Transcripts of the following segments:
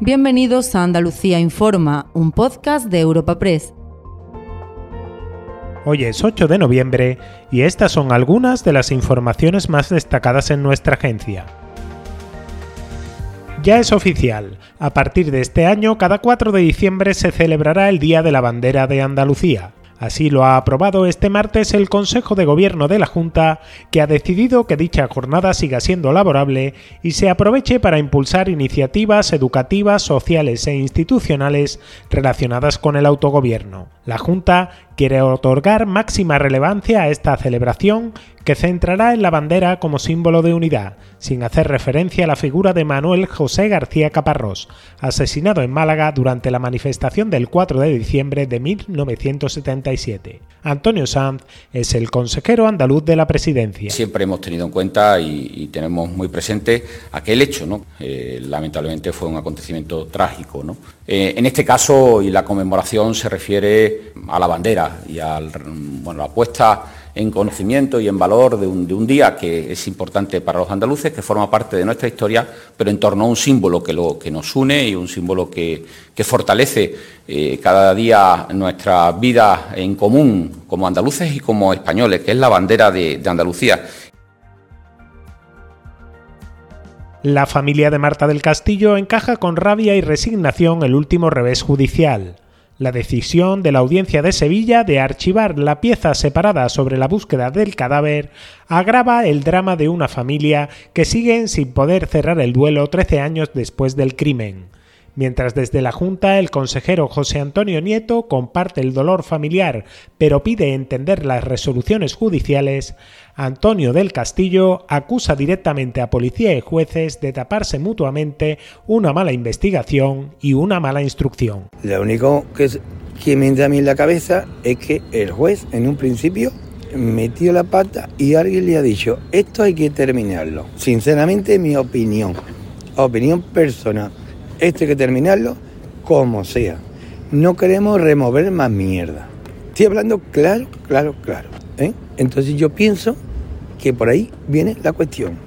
Bienvenidos a Andalucía Informa, un podcast de Europa Press. Hoy es 8 de noviembre y estas son algunas de las informaciones más destacadas en nuestra agencia. Ya es oficial, a partir de este año cada 4 de diciembre se celebrará el Día de la Bandera de Andalucía. Así lo ha aprobado este martes el Consejo de Gobierno de la Junta, que ha decidido que dicha jornada siga siendo laborable y se aproveche para impulsar iniciativas educativas, sociales e institucionales relacionadas con el autogobierno. La Junta quiere otorgar máxima relevancia a esta celebración que centrará en la bandera como símbolo de unidad, sin hacer referencia a la figura de Manuel José García Caparrós, asesinado en Málaga durante la manifestación del 4 de diciembre de 1977. Antonio Sanz es el consejero andaluz de la presidencia. Siempre hemos tenido en cuenta y, tenemos muy presente aquel hecho, ¿no? Eh, lamentablemente fue un acontecimiento trágico. ¿no? Eh, en este caso, y la conmemoración se refiere a la bandera y a bueno, la puesta en conocimiento y en valor de un, día que es importante para los andaluces, que forma parte de nuestra historia, pero en torno a un símbolo que, lo, que nos une y un símbolo que, fortalece eh, cada día nuestra vida en común como andaluces y como españoles, que es la bandera de Andalucía. La familia de Marta del Castillo encaja con rabia y resignación el último revés judicial. La decisión de la Audiencia de Sevilla de archivar la pieza separada sobre la búsqueda del cadáver agrava el drama de una familia que sigue sin poder cerrar el duelo 13 años después del crimen. Mientras desde la Junta el consejero José Antonio Nieto comparte el dolor familiar, pero pide entender las resoluciones judiciales, Antonio del Castillo acusa directamente a policía y jueces de taparse mutuamente una mala investigación y una mala instrucción. Lo único que, que me entra a mí en la cabeza es que el juez en un principio metió la pata y alguien le ha dicho, esto hay que terminarlo. Sinceramente mi opinión, opinión personal esto hay que terminarlo como sea. No queremos remover más mierda. Estoy hablando claro, claro, claro. ¿eh? Entonces yo pienso que por ahí viene la cuestión.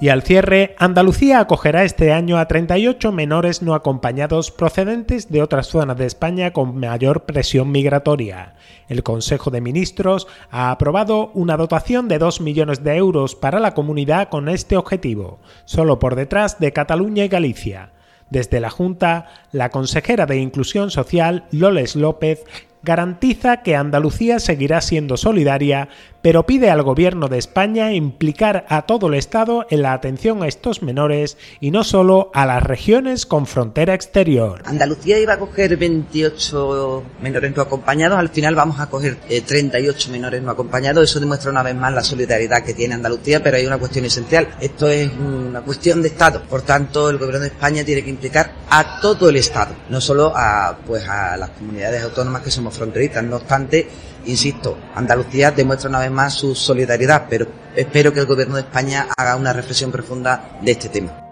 Y al cierre, Andalucía acogerá este año a 38 menores no acompañados procedentes de otras zonas de España con mayor presión migratoria. El Consejo de Ministros ha aprobado una dotación de 2 millones de euros para la comunidad con este objetivo, solo por detrás de Cataluña y Galicia. Desde la Junta, la consejera de Inclusión Social, Loles López, garantiza que Andalucía seguirá siendo solidaria, pero pide al Gobierno de España implicar a todo el Estado en la atención a estos menores y no solo a las regiones con frontera exterior. Andalucía iba a coger 28 menores no acompañados, al final vamos a coger 38 eh, menores no acompañados, eso demuestra una vez más la solidaridad que tiene Andalucía, pero hay una cuestión esencial, esto es una cuestión de Estado, por tanto el Gobierno de España tiene que implicar a todo el Estado, no solo a, pues, a las comunidades autónomas que somos fronterizas. No obstante, insisto, Andalucía demuestra una vez más su solidaridad, pero espero que el Gobierno de España haga una reflexión profunda de este tema.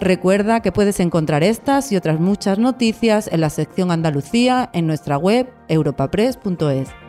Recuerda que puedes encontrar estas y otras muchas noticias en la sección Andalucía en nuestra web europapress.es.